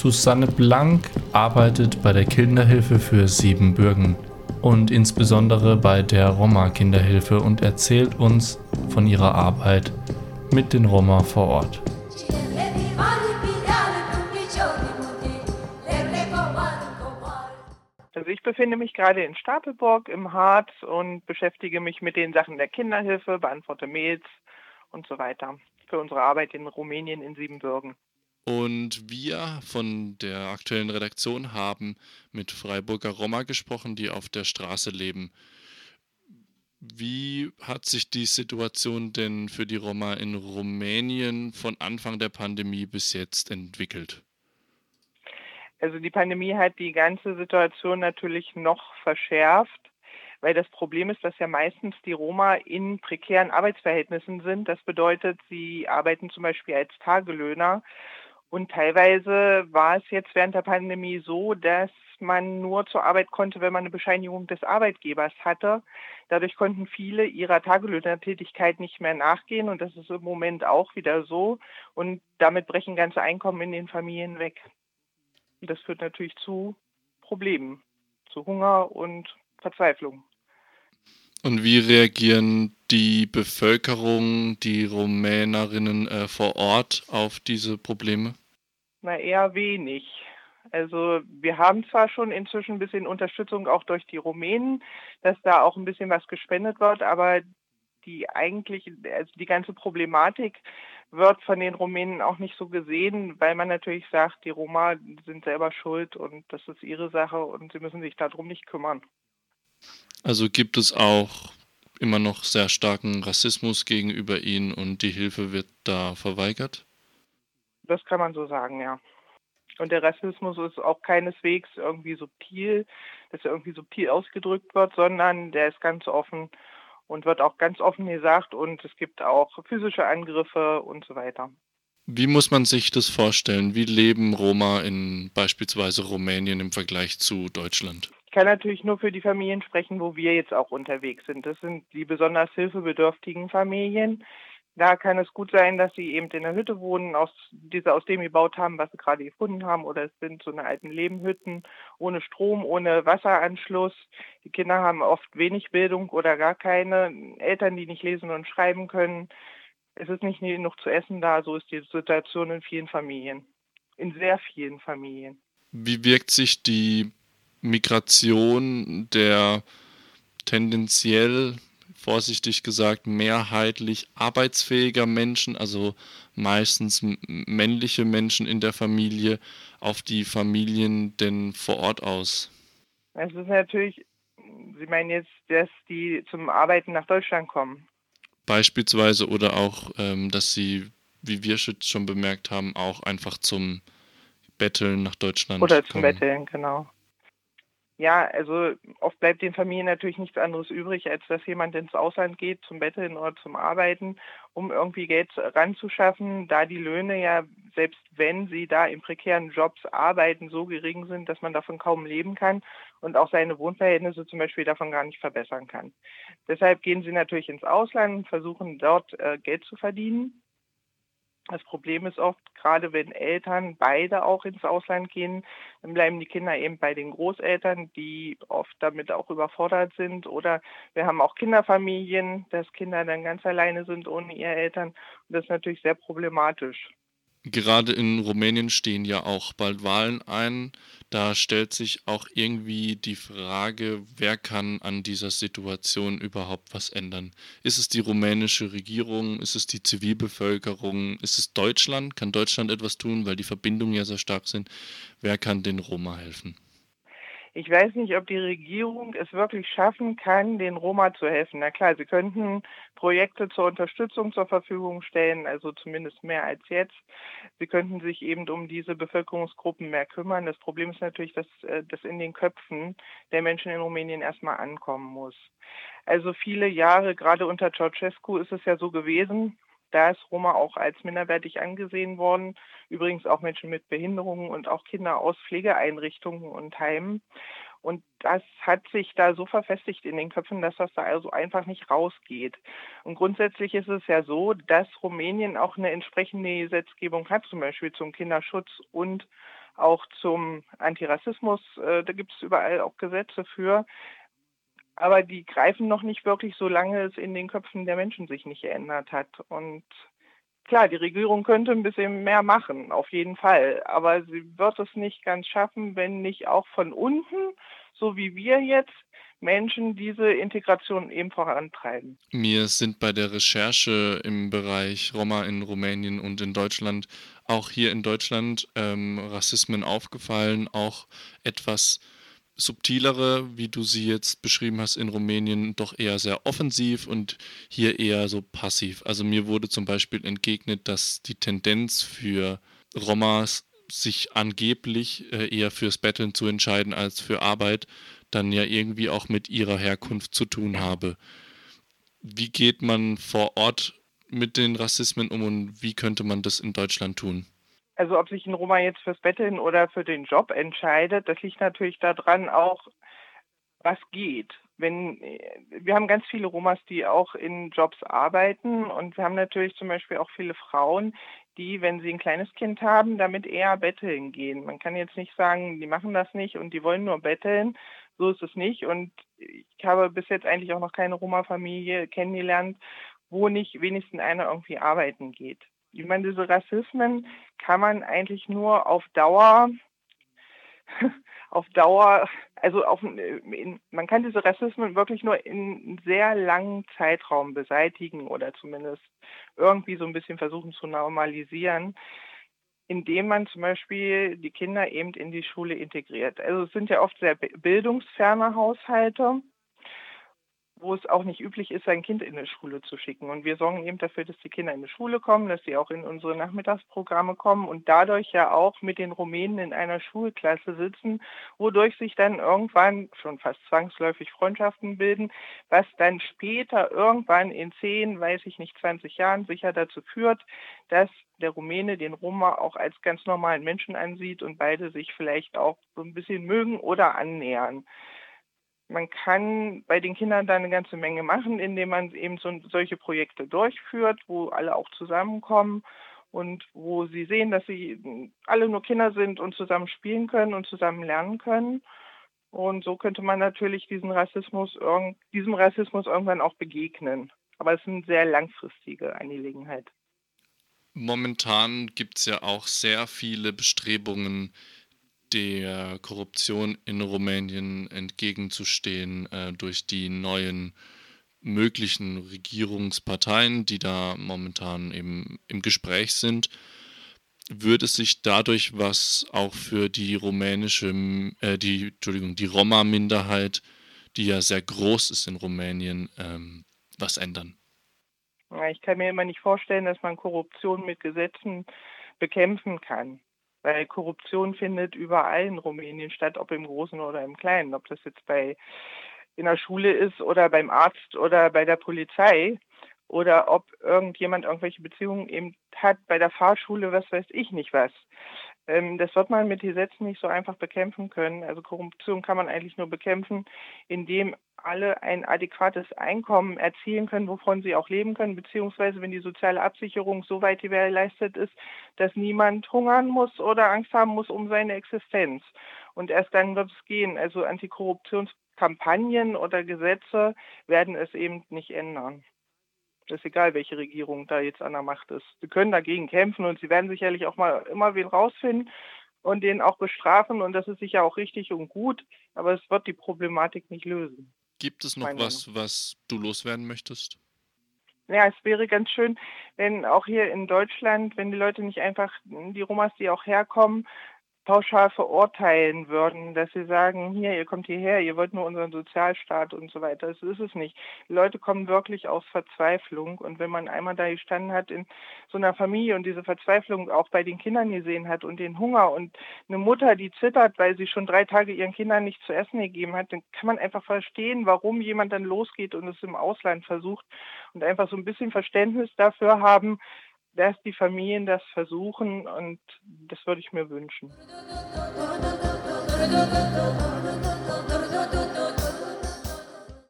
Susanne Blank arbeitet bei der Kinderhilfe für Siebenbürgen und insbesondere bei der Roma-Kinderhilfe und erzählt uns von ihrer Arbeit mit den Roma vor Ort. Also ich befinde mich gerade in Stapelburg im Harz und beschäftige mich mit den Sachen der Kinderhilfe, beantworte Mails und so weiter für unsere Arbeit in Rumänien in Siebenbürgen. Und wir von der aktuellen Redaktion haben mit Freiburger Roma gesprochen, die auf der Straße leben. Wie hat sich die Situation denn für die Roma in Rumänien von Anfang der Pandemie bis jetzt entwickelt? Also die Pandemie hat die ganze Situation natürlich noch verschärft weil das Problem ist, dass ja meistens die Roma in prekären Arbeitsverhältnissen sind. Das bedeutet, sie arbeiten zum Beispiel als Tagelöhner und teilweise war es jetzt während der Pandemie so, dass man nur zur Arbeit konnte, wenn man eine Bescheinigung des Arbeitgebers hatte. Dadurch konnten viele ihrer Tagelöhnertätigkeit nicht mehr nachgehen und das ist im Moment auch wieder so. Und damit brechen ganze Einkommen in den Familien weg. Das führt natürlich zu Problemen, zu Hunger und Verzweiflung. Und wie reagieren die Bevölkerung, die Rumänerinnen äh, vor Ort auf diese Probleme? Na, eher wenig. Also wir haben zwar schon inzwischen ein bisschen Unterstützung auch durch die Rumänen, dass da auch ein bisschen was gespendet wird, aber die eigentlich, also die ganze Problematik wird von den Rumänen auch nicht so gesehen, weil man natürlich sagt, die Roma sind selber schuld und das ist ihre Sache und sie müssen sich darum nicht kümmern. Also gibt es auch immer noch sehr starken Rassismus gegenüber ihnen und die Hilfe wird da verweigert? Das kann man so sagen, ja. Und der Rassismus ist auch keineswegs irgendwie subtil, dass er irgendwie subtil ausgedrückt wird, sondern der ist ganz offen und wird auch ganz offen gesagt und es gibt auch physische Angriffe und so weiter. Wie muss man sich das vorstellen? Wie leben Roma in beispielsweise Rumänien im Vergleich zu Deutschland? Ich kann natürlich nur für die Familien sprechen, wo wir jetzt auch unterwegs sind. Das sind die besonders hilfebedürftigen Familien. Da kann es gut sein, dass sie eben in der Hütte wohnen, aus, die sie aus dem gebaut haben, was sie gerade gefunden haben. Oder es sind so eine alten Lehmhütten ohne Strom, ohne Wasseranschluss. Die Kinder haben oft wenig Bildung oder gar keine. Eltern, die nicht lesen und schreiben können. Es ist nicht genug zu essen da. So ist die Situation in vielen Familien. In sehr vielen Familien. Wie wirkt sich die Migration der tendenziell, vorsichtig gesagt, mehrheitlich arbeitsfähiger Menschen, also meistens männliche Menschen in der Familie, auf die Familien denn vor Ort aus? Es ist natürlich, Sie meinen jetzt, dass die zum Arbeiten nach Deutschland kommen. Beispielsweise oder auch, ähm, dass sie, wie wir schon bemerkt haben, auch einfach zum Betteln nach Deutschland Oder zum kommen. Betteln, genau. Ja, also oft bleibt den Familien natürlich nichts anderes übrig, als dass jemand ins Ausland geht zum Betteln oder zum Arbeiten, um irgendwie Geld ranzuschaffen, da die Löhne ja, selbst wenn sie da in prekären Jobs arbeiten, so gering sind, dass man davon kaum leben kann und auch seine Wohnverhältnisse zum Beispiel davon gar nicht verbessern kann. Deshalb gehen sie natürlich ins Ausland und versuchen dort äh, Geld zu verdienen. Das Problem ist oft, gerade wenn Eltern beide auch ins Ausland gehen, dann bleiben die Kinder eben bei den Großeltern, die oft damit auch überfordert sind. Oder wir haben auch Kinderfamilien, dass Kinder dann ganz alleine sind ohne ihre Eltern. Und das ist natürlich sehr problematisch. Gerade in Rumänien stehen ja auch bald Wahlen ein. Da stellt sich auch irgendwie die Frage, wer kann an dieser Situation überhaupt was ändern? Ist es die rumänische Regierung? Ist es die Zivilbevölkerung? Ist es Deutschland? Kann Deutschland etwas tun, weil die Verbindungen ja sehr stark sind? Wer kann den Roma helfen? Ich weiß nicht, ob die Regierung es wirklich schaffen kann, den Roma zu helfen. Na klar, sie könnten Projekte zur Unterstützung zur Verfügung stellen, also zumindest mehr als jetzt. Sie könnten sich eben um diese Bevölkerungsgruppen mehr kümmern. Das Problem ist natürlich, dass äh, das in den Köpfen der Menschen in Rumänien erstmal ankommen muss. Also viele Jahre, gerade unter Ceausescu, ist es ja so gewesen, da ist Roma auch als minderwertig angesehen worden. Übrigens auch Menschen mit Behinderungen und auch Kinder aus Pflegeeinrichtungen und Heimen. Und das hat sich da so verfestigt in den Köpfen, dass das da also einfach nicht rausgeht. Und grundsätzlich ist es ja so, dass Rumänien auch eine entsprechende Gesetzgebung hat, zum Beispiel zum Kinderschutz und auch zum Antirassismus. Äh, da gibt es überall auch Gesetze für. Aber die greifen noch nicht wirklich, solange es in den Köpfen der Menschen sich nicht geändert hat. Und klar, die Regierung könnte ein bisschen mehr machen, auf jeden Fall. Aber sie wird es nicht ganz schaffen, wenn nicht auch von unten, so wie wir jetzt, Menschen diese Integration eben vorantreiben. Mir sind bei der Recherche im Bereich Roma in Rumänien und in Deutschland, auch hier in Deutschland, ähm, Rassismen aufgefallen, auch etwas subtilere, wie du sie jetzt beschrieben hast, in Rumänien doch eher sehr offensiv und hier eher so passiv. Also mir wurde zum Beispiel entgegnet, dass die Tendenz für Romas sich angeblich äh, eher fürs Betteln zu entscheiden als für Arbeit dann ja irgendwie auch mit ihrer Herkunft zu tun habe. Wie geht man vor Ort mit den Rassismen um und wie könnte man das in Deutschland tun? Also ob sich ein Roma jetzt fürs Betteln oder für den Job entscheidet, das liegt natürlich daran auch, was geht. Wenn, wir haben ganz viele Romas, die auch in Jobs arbeiten und wir haben natürlich zum Beispiel auch viele Frauen, die, wenn sie ein kleines Kind haben, damit eher betteln gehen. Man kann jetzt nicht sagen, die machen das nicht und die wollen nur betteln, so ist es nicht. Und ich habe bis jetzt eigentlich auch noch keine Roma-Familie kennengelernt, wo nicht wenigstens einer irgendwie arbeiten geht. Ich meine, diese Rassismen kann man eigentlich nur auf Dauer, auf Dauer, also auf, in, man kann diese Rassismen wirklich nur in sehr langen Zeitraum beseitigen oder zumindest irgendwie so ein bisschen versuchen zu normalisieren indem man zum Beispiel die Kinder eben in die Schule integriert. Also es sind ja oft sehr bildungsferne Haushalte wo es auch nicht üblich ist, sein Kind in eine Schule zu schicken. Und wir sorgen eben dafür, dass die Kinder in die Schule kommen, dass sie auch in unsere Nachmittagsprogramme kommen und dadurch ja auch mit den Rumänen in einer Schulklasse sitzen, wodurch sich dann irgendwann schon fast zwangsläufig Freundschaften bilden, was dann später irgendwann in 10, weiß ich nicht, 20 Jahren sicher dazu führt, dass der Rumäne den Roma auch als ganz normalen Menschen ansieht und beide sich vielleicht auch so ein bisschen mögen oder annähern man kann bei den Kindern da eine ganze Menge machen, indem man eben so, solche Projekte durchführt, wo alle auch zusammenkommen und wo sie sehen, dass sie alle nur Kinder sind und zusammen spielen können und zusammen lernen können. Und so könnte man natürlich diesen Rassismus, diesem Rassismus irgendwann auch begegnen. Aber es ist eine sehr langfristige Angelegenheit. Momentan gibt es ja auch sehr viele Bestrebungen, der Korruption in Rumänien entgegenzustehen äh, durch die neuen möglichen Regierungsparteien, die da momentan eben im Gespräch sind, würde sich dadurch was auch für die rumänische, äh, die, Entschuldigung, die Roma-Minderheit, die ja sehr groß ist in Rumänien, ähm, was ändern? Ich kann mir immer nicht vorstellen, dass man Korruption mit Gesetzen bekämpfen kann weil Korruption findet überall in Rumänien statt, ob im Großen oder im Kleinen, ob das jetzt bei in der Schule ist oder beim Arzt oder bei der Polizei oder ob irgendjemand irgendwelche Beziehungen eben hat bei der Fahrschule, was weiß ich nicht was. Ähm, das wird man mit Gesetzen nicht so einfach bekämpfen können. Also Korruption kann man eigentlich nur bekämpfen, indem alle ein adäquates Einkommen erzielen können, wovon sie auch leben können, beziehungsweise wenn die soziale Absicherung so weit gewährleistet ist, dass niemand hungern muss oder Angst haben muss um seine Existenz. Und erst dann wird es gehen. Also Antikorruptionskampagnen oder Gesetze werden es eben nicht ändern. Ist egal, welche Regierung da jetzt an der Macht ist. Sie können dagegen kämpfen und sie werden sicherlich auch mal immer wen rausfinden und den auch bestrafen und das ist sicher auch richtig und gut, aber es wird die Problematik nicht lösen. Gibt es noch was, Meinung. was du loswerden möchtest? Ja, es wäre ganz schön, wenn auch hier in Deutschland, wenn die Leute nicht einfach, die Romas, die auch herkommen, pauschal verurteilen würden, dass sie sagen, hier, ihr kommt hierher, ihr wollt nur unseren Sozialstaat und so weiter. Das ist es nicht. Die Leute kommen wirklich aus Verzweiflung und wenn man einmal da gestanden hat in so einer Familie und diese Verzweiflung auch bei den Kindern gesehen hat und den Hunger und eine Mutter, die zittert, weil sie schon drei Tage ihren Kindern nicht zu essen gegeben hat, dann kann man einfach verstehen, warum jemand dann losgeht und es im Ausland versucht und einfach so ein bisschen Verständnis dafür haben, dass die Familien das versuchen und das würde ich mir wünschen.